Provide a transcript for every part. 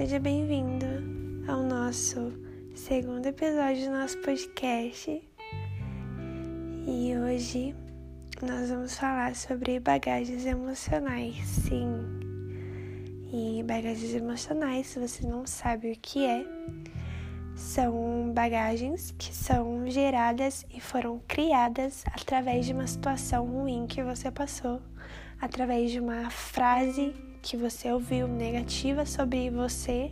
Seja bem-vindo ao nosso segundo episódio do nosso podcast. E hoje nós vamos falar sobre bagagens emocionais. Sim. E bagagens emocionais, se você não sabe o que é, são bagagens que são geradas e foram criadas através de uma situação ruim que você passou, através de uma frase que você ouviu negativa sobre você,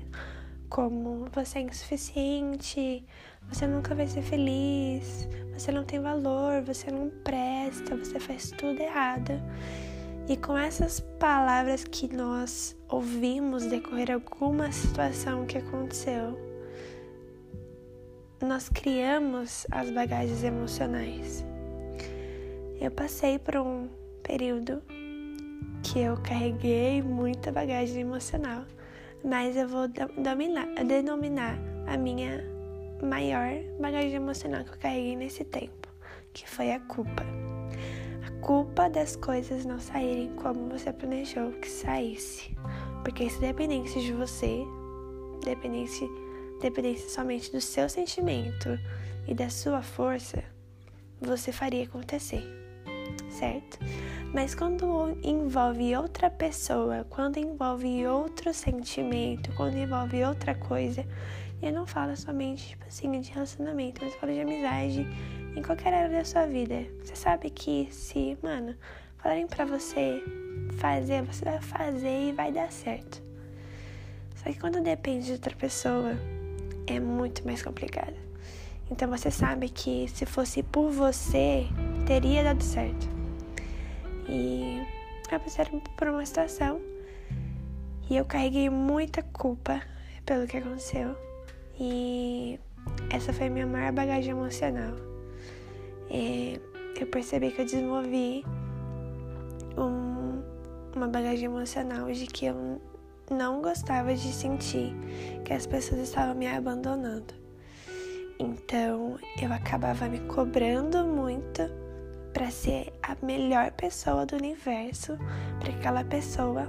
como você é insuficiente, você nunca vai ser feliz, você não tem valor, você não presta, você faz tudo errado. E com essas palavras que nós ouvimos decorrer alguma situação que aconteceu, nós criamos as bagagens emocionais. Eu passei por um período que eu carreguei muita bagagem emocional, mas eu vou dominar, denominar a minha maior bagagem emocional que eu carreguei nesse tempo, que foi a culpa. A culpa das coisas não saírem como você planejou que saísse. Porque se dependesse de você, dependesse, dependesse somente do seu sentimento e da sua força, você faria acontecer, certo? Mas quando envolve outra pessoa, quando envolve outro sentimento, quando envolve outra coisa, eu não falo somente, tipo assim, de relacionamento, mas falo de amizade em qualquer área da sua vida. Você sabe que se, mano, falarem pra você fazer, você vai fazer e vai dar certo. Só que quando depende de outra pessoa, é muito mais complicado. Então você sabe que se fosse por você, teria dado certo. E eu passei por uma situação e eu carreguei muita culpa pelo que aconteceu. E essa foi a minha maior bagagem emocional. E eu percebi que eu desenvolvi um, uma bagagem emocional de que eu não gostava de sentir que as pessoas estavam me abandonando. Então eu acabava me cobrando muito para ser a melhor pessoa do universo, para que aquela pessoa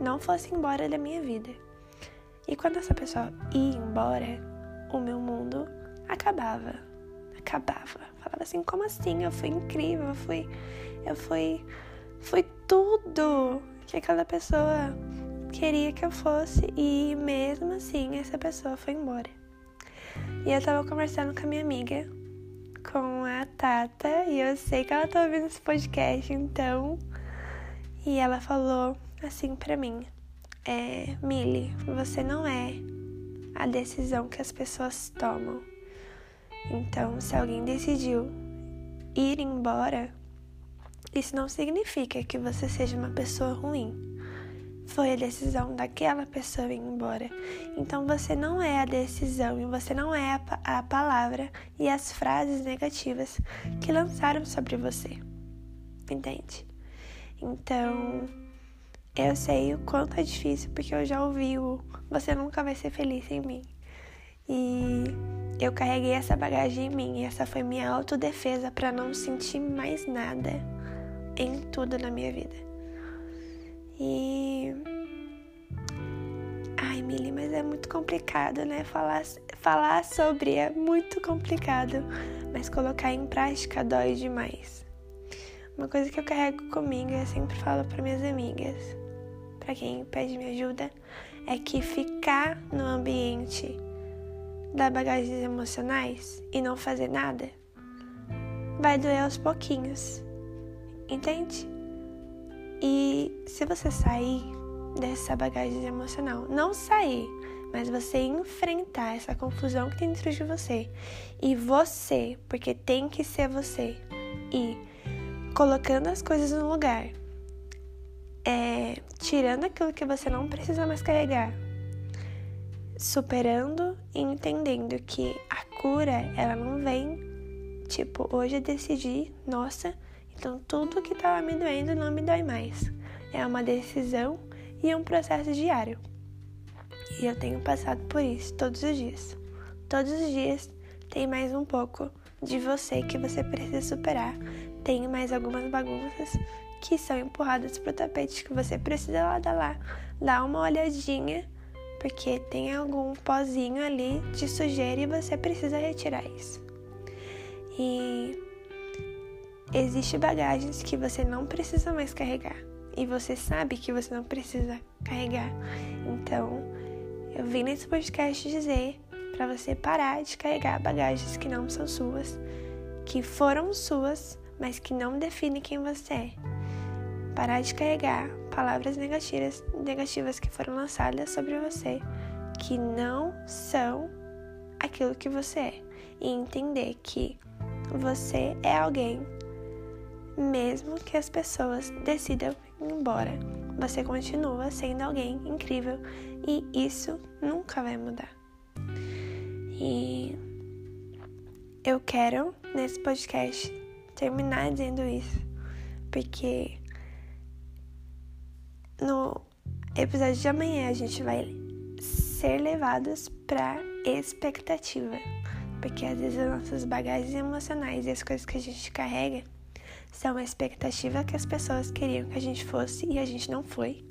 não fosse embora da minha vida. E quando essa pessoa ia embora, o meu mundo acabava. Acabava. Falava assim, como assim? Eu fui incrível, eu fui. Eu fui. Fui tudo que aquela pessoa queria que eu fosse. E mesmo assim, essa pessoa foi embora. E eu tava conversando com a minha amiga com a Tata e eu sei que ela tá ouvindo esse podcast, então. E ela falou assim pra mim: é, Mili, você não é a decisão que as pessoas tomam. Então, se alguém decidiu ir embora, isso não significa que você seja uma pessoa ruim foi a decisão daquela pessoa ir embora. Então você não é a decisão e você não é a, a palavra e as frases negativas que lançaram sobre você. Entende? Então, eu sei o quanto é difícil porque eu já ouvi o você nunca vai ser feliz sem mim. E eu carreguei essa bagagem em mim e essa foi minha autodefesa para não sentir mais nada em tudo na minha vida. E. Ai, Mili, mas é muito complicado, né? Falar, falar sobre é muito complicado, mas colocar em prática dói demais. Uma coisa que eu carrego comigo, eu sempre falo para minhas amigas, para quem pede minha ajuda, é que ficar no ambiente da bagagens emocionais e não fazer nada vai doer aos pouquinhos. Entende? E se você sair dessa bagagem emocional, não sair, mas você enfrentar essa confusão que tem dentro de você. E você, porque tem que ser você, e colocando as coisas no lugar, é, tirando aquilo que você não precisa mais carregar, superando e entendendo que a cura ela não vem tipo hoje eu decidi, nossa então, tudo que estava me doendo não me dói mais. É uma decisão e um processo diário. E eu tenho passado por isso todos os dias. Todos os dias tem mais um pouco de você que você precisa superar. Tem mais algumas bagunças que são empurradas para o tapete que você precisa lá dar lá, dar uma olhadinha porque tem algum pozinho ali de sujeira e você precisa retirar isso. E existe bagagens que você não precisa mais carregar e você sabe que você não precisa carregar. Então, eu vim nesse podcast dizer para você parar de carregar bagagens que não são suas, que foram suas, mas que não definem quem você é. Parar de carregar palavras negativas, negativas que foram lançadas sobre você, que não são aquilo que você é. E entender que você é alguém, mesmo que as pessoas decidam ir embora. Você continua sendo alguém incrível e isso nunca vai mudar. E eu quero, nesse podcast, terminar dizendo isso, porque no episódio de amanhã a gente vai ser levados para expectativa, porque às vezes as nossas bagagens emocionais e as coisas que a gente carrega são a expectativa que as pessoas queriam que a gente fosse e a gente não foi.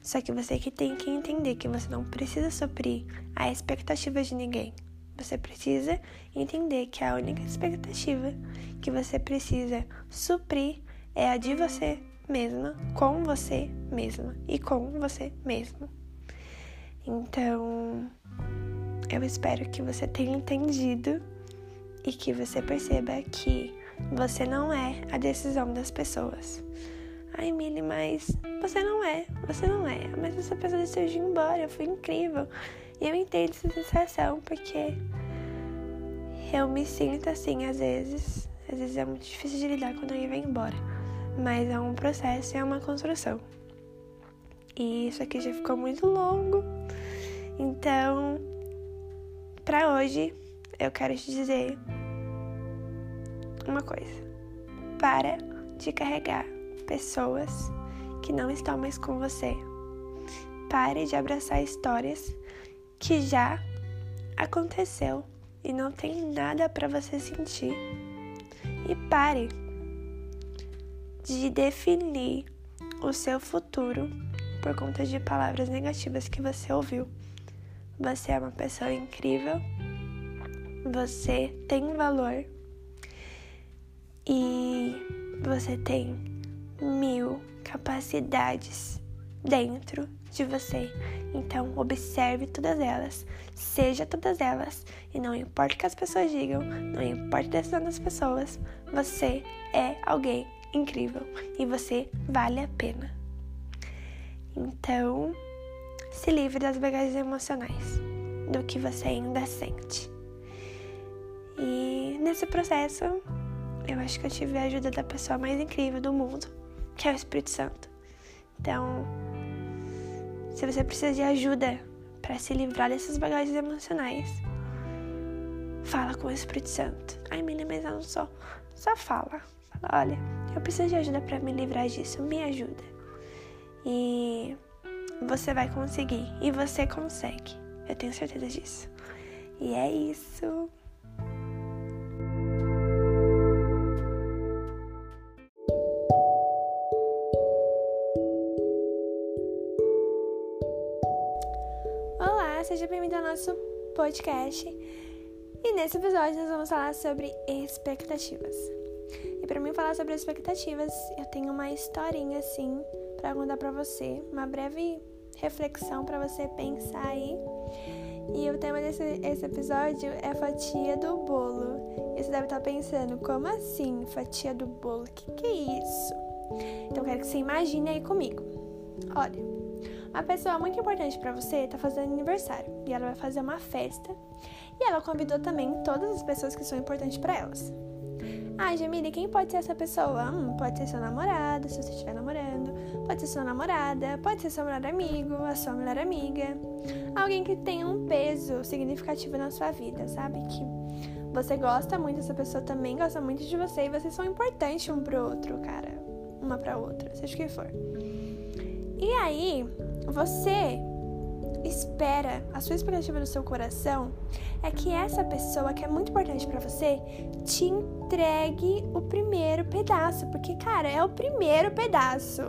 Só que você que tem que entender que você não precisa suprir a expectativa de ninguém. Você precisa entender que a única expectativa que você precisa suprir é a de você mesma, com você mesma e com você mesmo. Então, eu espero que você tenha entendido e que você perceba que você não é a decisão das pessoas. Ai, Milly, mas você não é, você não é. Mas essa pessoa decidiu ir embora, foi incrível. E eu entendo essa sensação porque eu me sinto assim às vezes. Às vezes é muito difícil de lidar quando alguém vai embora. Mas é um processo é uma construção. E isso aqui já ficou muito longo. Então, para hoje, eu quero te dizer uma coisa. Para de carregar pessoas que não estão mais com você. Pare de abraçar histórias que já aconteceu e não tem nada para você sentir. E pare de definir o seu futuro por conta de palavras negativas que você ouviu. Você é uma pessoa incrível, você tem valor e você tem mil capacidades dentro de você. Então, observe todas elas, seja todas elas, e não importa o que as pessoas digam, não importa a decisão das pessoas, você é alguém incrível e você vale a pena. Então, se livre das bagagens emocionais, do que você ainda sente. E nesse processo, eu acho que eu tive a ajuda da pessoa mais incrível do mundo, que é o Espírito Santo. Então, se você precisa de ajuda para se livrar dessas bagagens emocionais, fala com o Espírito Santo. Ai, menina, mas eu não sou. Só fala. Fala, olha, eu preciso de ajuda para me livrar disso. Me ajuda. E você vai conseguir. E você consegue. Eu tenho certeza disso. E é isso. Nosso podcast. E nesse episódio nós vamos falar sobre expectativas. E para mim falar sobre expectativas, eu tenho uma historinha assim para contar para você, uma breve reflexão para você pensar aí. E o tema desse esse episódio é fatia do bolo. E você deve estar pensando, como assim fatia do bolo? O que, que é isso? Então quero que você imagine aí comigo. Olha, uma pessoa muito importante para você está fazendo aniversário e ela vai fazer uma festa e ela convidou também todas as pessoas que são importantes para elas. Ah, Jamile, quem pode ser essa pessoa? Hum, pode ser seu namorado, se você estiver namorando, pode ser sua namorada, pode ser seu melhor amigo, a sua melhor amiga. Alguém que tenha um peso significativo na sua vida, sabe? Que você gosta muito dessa pessoa também gosta muito de você e vocês são importantes um pro outro, cara. Uma pra outra, seja o que for. E aí, você espera, a sua expectativa do seu coração é que essa pessoa que é muito importante para você te entregue o primeiro pedaço, porque cara, é o primeiro pedaço.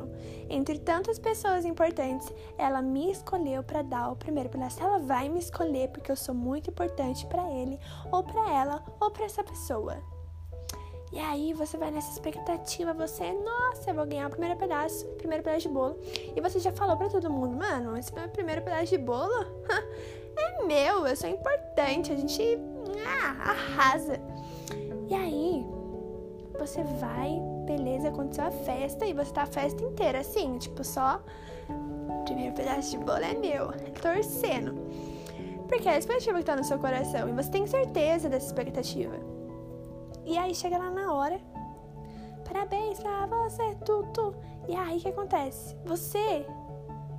Entre tantas pessoas importantes, ela me escolheu para dar o primeiro pedaço. Ela vai me escolher porque eu sou muito importante para ele, ou para ela, ou para essa pessoa. E aí você vai nessa expectativa, você, nossa, eu vou ganhar o primeiro pedaço, primeiro pedaço de bolo. E você já falou para todo mundo, mano, esse primeiro pedaço de bolo é meu, eu sou importante, a gente ah, arrasa. E aí você vai, beleza, aconteceu a festa e você tá a festa inteira assim, tipo, só o primeiro pedaço de bolo é meu, torcendo. Porque é a expectativa que tá no seu coração e você tem certeza dessa expectativa. E aí chega lá na hora. Parabéns pra você, Tutu. E aí o que acontece? Você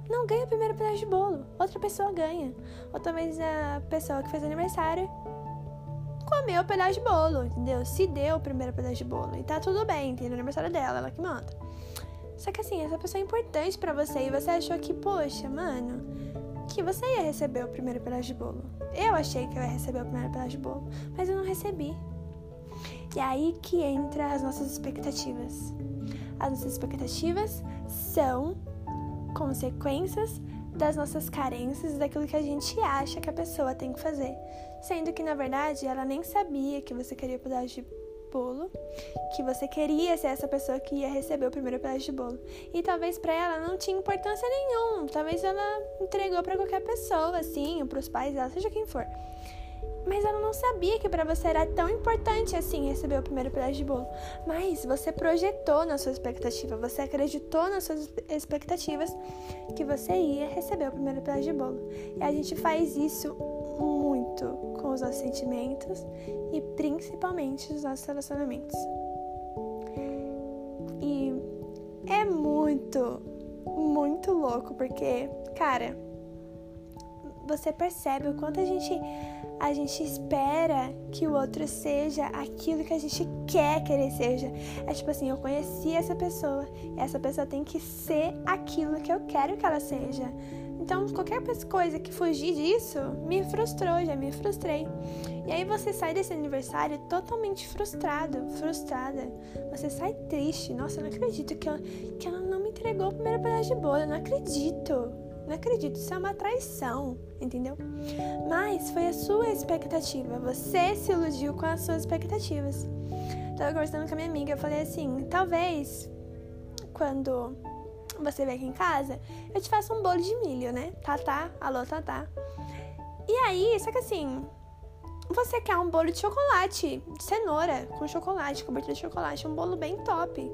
não ganha o primeiro pedaço de bolo. Outra pessoa ganha. Ou talvez a pessoa que fez aniversário comeu o pedaço de bolo, entendeu? Se deu o primeiro pedaço de bolo. E tá tudo bem, o aniversário dela, ela que manda. Só que assim, essa pessoa é importante para você e você achou que, poxa, mano, que você ia receber o primeiro pedaço de bolo. Eu achei que eu ia receber o primeiro pedaço de bolo, mas eu não recebi. E é aí que entra as nossas expectativas. As nossas expectativas são consequências das nossas carências, daquilo que a gente acha que a pessoa tem que fazer. Sendo que, na verdade, ela nem sabia que você queria pedaço de bolo, que você queria ser essa pessoa que ia receber o primeiro pedaço de bolo. E talvez para ela não tinha importância nenhuma. Talvez ela entregou para qualquer pessoa, assim, ou para os pais dela, seja quem for. Mas ela não sabia que para você era tão importante assim receber o primeiro pedaço de bolo. Mas você projetou na sua expectativa, você acreditou nas suas expectativas que você ia receber o primeiro pedaço de bolo. E a gente faz isso muito com os nossos sentimentos e principalmente os nossos relacionamentos. E é muito, muito louco porque, cara, você percebe o quanto a gente a gente espera que o outro seja aquilo que a gente quer que ele seja. É tipo assim, eu conheci essa pessoa, e essa pessoa tem que ser aquilo que eu quero que ela seja. Então, qualquer coisa que fugir disso me frustrou, já me frustrei. E aí você sai desse aniversário totalmente frustrado, frustrada. Você sai triste. Nossa, eu não acredito que ela, que ela não me entregou o primeiro pedaço de bolo. Eu não acredito. Não acredito, isso é uma traição, entendeu? Mas foi a sua expectativa. Você se iludiu com as suas expectativas. Tava conversando com a minha amiga, eu falei assim: talvez quando você vier aqui em casa, eu te faça um bolo de milho, né? Tatá, alô, tatá. E aí, só que assim, você quer um bolo de chocolate, de cenoura, com chocolate, cobertura de chocolate, um bolo bem top.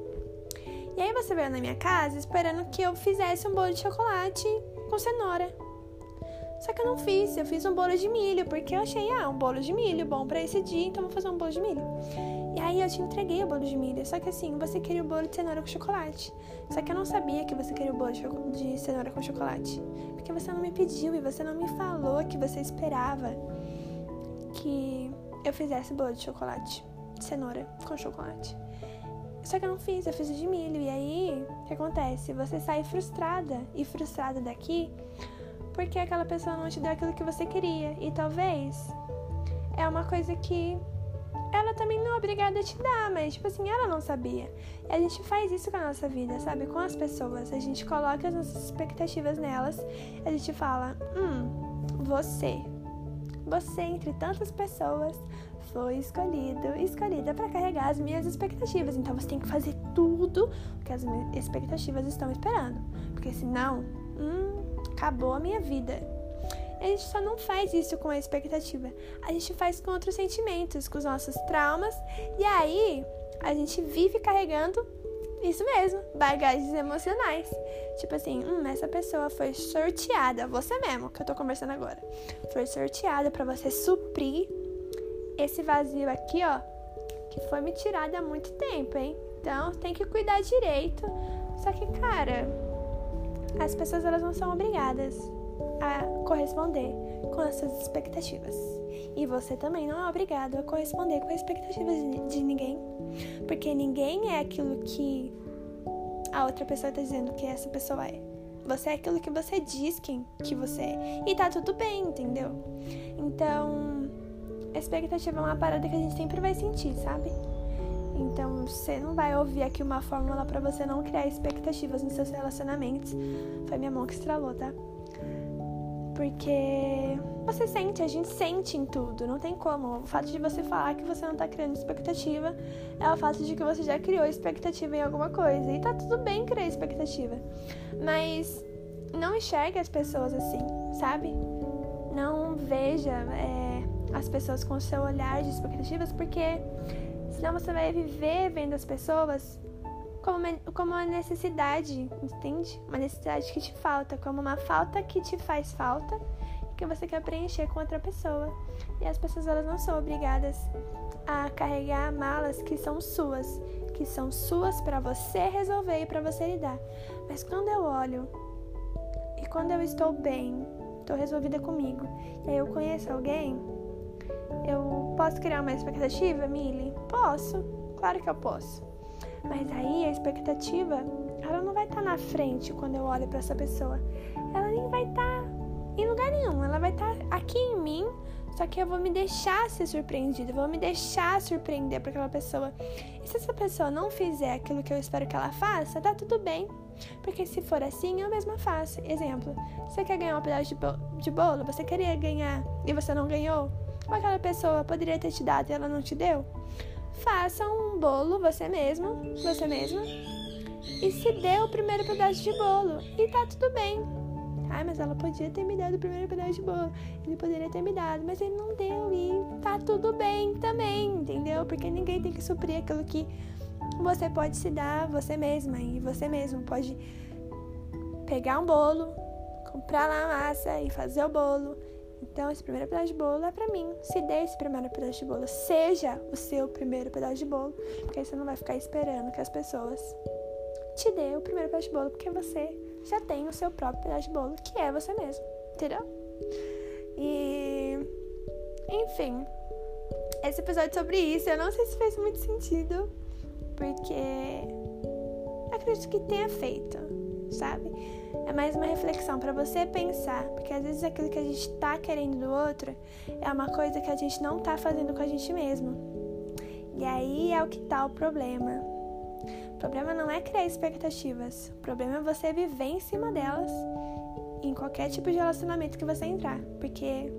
E aí você veio na minha casa esperando que eu fizesse um bolo de chocolate com cenoura. Só que eu não fiz, eu fiz um bolo de milho, porque eu achei, ah, um bolo de milho bom para esse dia, então vou fazer um bolo de milho. E aí eu te entreguei o bolo de milho, só que assim, você queria o bolo de cenoura com chocolate. Só que eu não sabia que você queria o bolo de cenoura com chocolate, porque você não me pediu e você não me falou que você esperava que eu fizesse bolo de chocolate, de cenoura com chocolate. Só que eu não fiz, eu fiz de milho. E aí, o que acontece? Você sai frustrada e frustrada daqui porque aquela pessoa não te deu aquilo que você queria. E talvez é uma coisa que ela também não é obrigada a te dar, mas tipo assim, ela não sabia. E a gente faz isso com a nossa vida, sabe? Com as pessoas. A gente coloca as nossas expectativas nelas. A gente fala: hum, você. Você, entre tantas pessoas, foi escolhido, escolhida para carregar as minhas expectativas. Então você tem que fazer tudo o que as minhas expectativas estão esperando, porque senão, hum, acabou a minha vida. A gente só não faz isso com a expectativa, a gente faz com outros sentimentos, com os nossos traumas, e aí a gente vive carregando isso mesmo, bagagens emocionais. Tipo assim, hum, essa pessoa foi sorteada, você mesmo que eu tô conversando agora, foi sorteada para você suprir esse vazio aqui, ó, que foi me tirado há muito tempo, hein? Então tem que cuidar direito. Só que, cara, as pessoas elas não são obrigadas a corresponder com as suas expectativas. E você também não é obrigado a corresponder com as expectativas de, ninguém. Porque ninguém é aquilo que a outra pessoa está dizendo que essa pessoa é. Você é aquilo que você diz que, que você é. E tá tudo bem, entendeu? Então, expectativa é uma parada que a gente sempre vai sentir, sabe? Então, você não vai ouvir aqui uma fórmula para você não criar expectativas nos seus relacionamentos. Foi minha mão que estralou, tá? Porque você sente, a gente sente em tudo, não tem como. O fato de você falar que você não tá criando expectativa é o fato de que você já criou expectativa em alguma coisa. E tá tudo bem criar expectativa. Mas não enxergue as pessoas assim, sabe? Não veja é, as pessoas com o seu olhar de expectativas, porque senão você vai viver vendo as pessoas como uma, como uma necessidade, entende? Uma necessidade que te falta, como uma falta que te faz falta que você quer preencher com outra pessoa. E as pessoas elas não são obrigadas a carregar malas que são suas, que são suas para você resolver e para você lidar. Mas quando eu olho e quando eu estou bem, estou resolvida comigo, e aí eu conheço alguém, eu posso criar uma expectativa, Mili? Posso, claro que eu posso. Mas aí a expectativa, ela não vai estar tá na frente quando eu olho para essa pessoa. Ela nem vai estar tá em lugar nenhum. Ela vai estar tá aqui em mim, só que eu vou me deixar ser surpreendida, vou me deixar surpreender por aquela pessoa. E se essa pessoa não fizer aquilo que eu espero que ela faça, tá tudo bem. Porque se for assim, eu mesma faço. Exemplo, você quer ganhar um pedaço de bolo, você queria ganhar e você não ganhou? Ou aquela pessoa poderia ter te dado e ela não te deu? Faça um bolo você mesmo, você mesma, e se dê o primeiro pedaço de bolo. E tá tudo bem. Ah, mas ela podia ter me dado o primeiro pedaço de bolo. Ele poderia ter me dado, mas ele não deu e tá tudo bem também, entendeu? Porque ninguém tem que suprir aquilo que você pode se dar você mesma e você mesmo pode pegar um bolo, comprar lá a massa e fazer o bolo então, esse primeiro pedaço de bolo é pra mim. Se dê esse primeiro pedaço de bolo, seja o seu primeiro pedaço de bolo, porque aí você não vai ficar esperando que as pessoas te dê o primeiro pedaço de bolo, porque você já tem o seu próprio pedaço de bolo, que é você mesmo, entendeu? E. Enfim, esse episódio sobre isso, eu não sei se fez muito sentido, porque acredito que tenha feito, sabe? É mais uma reflexão para você pensar, porque às vezes aquilo que a gente tá querendo do outro é uma coisa que a gente não tá fazendo com a gente mesmo. E aí é o que tá o problema. O problema não é criar expectativas, o problema é você viver em cima delas em qualquer tipo de relacionamento que você entrar, porque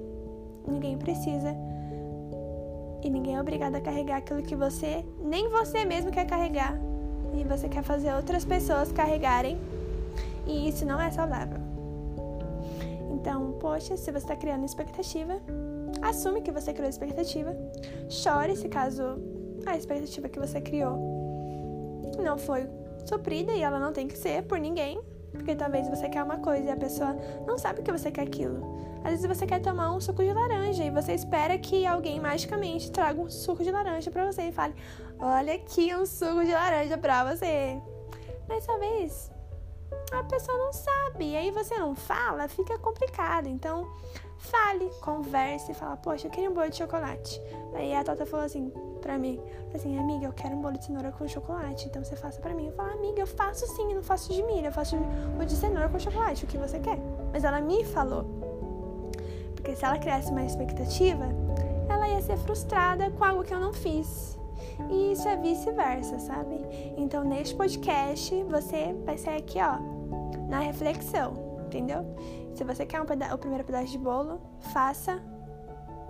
ninguém precisa e ninguém é obrigado a carregar aquilo que você, nem você mesmo quer carregar. E você quer fazer outras pessoas carregarem e isso não é saudável. Então, poxa, se você está criando expectativa, assume que você criou expectativa. Chore se caso a expectativa que você criou não foi suprida e ela não tem que ser por ninguém. Porque talvez você quer uma coisa e a pessoa não sabe que você quer aquilo. Às vezes você quer tomar um suco de laranja e você espera que alguém magicamente traga um suco de laranja para você e fale: Olha aqui um suco de laranja para você. Mas talvez a pessoa não sabe. E aí você não fala, fica complicado. Então, fale, converse, fala, poxa, eu queria um bolo de chocolate. Aí a Tota falou assim pra mim, assim, amiga, eu quero um bolo de cenoura com chocolate, então você faça pra mim. Eu falo, amiga, eu faço sim, eu não faço de milho, eu faço o de cenoura com chocolate, o que você quer. Mas ela me falou. Porque se ela criasse uma expectativa, ela ia ser frustrada com algo que eu não fiz. E isso é vice-versa, sabe? Então, neste podcast, você vai ser aqui, ó, na reflexão, entendeu? Se você quer um o primeiro pedaço de bolo, faça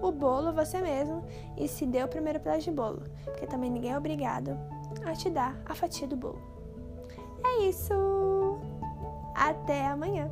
o bolo você mesmo e se dê o primeiro pedaço de bolo, porque também ninguém é obrigado a te dar a fatia do bolo. É isso! Até amanhã!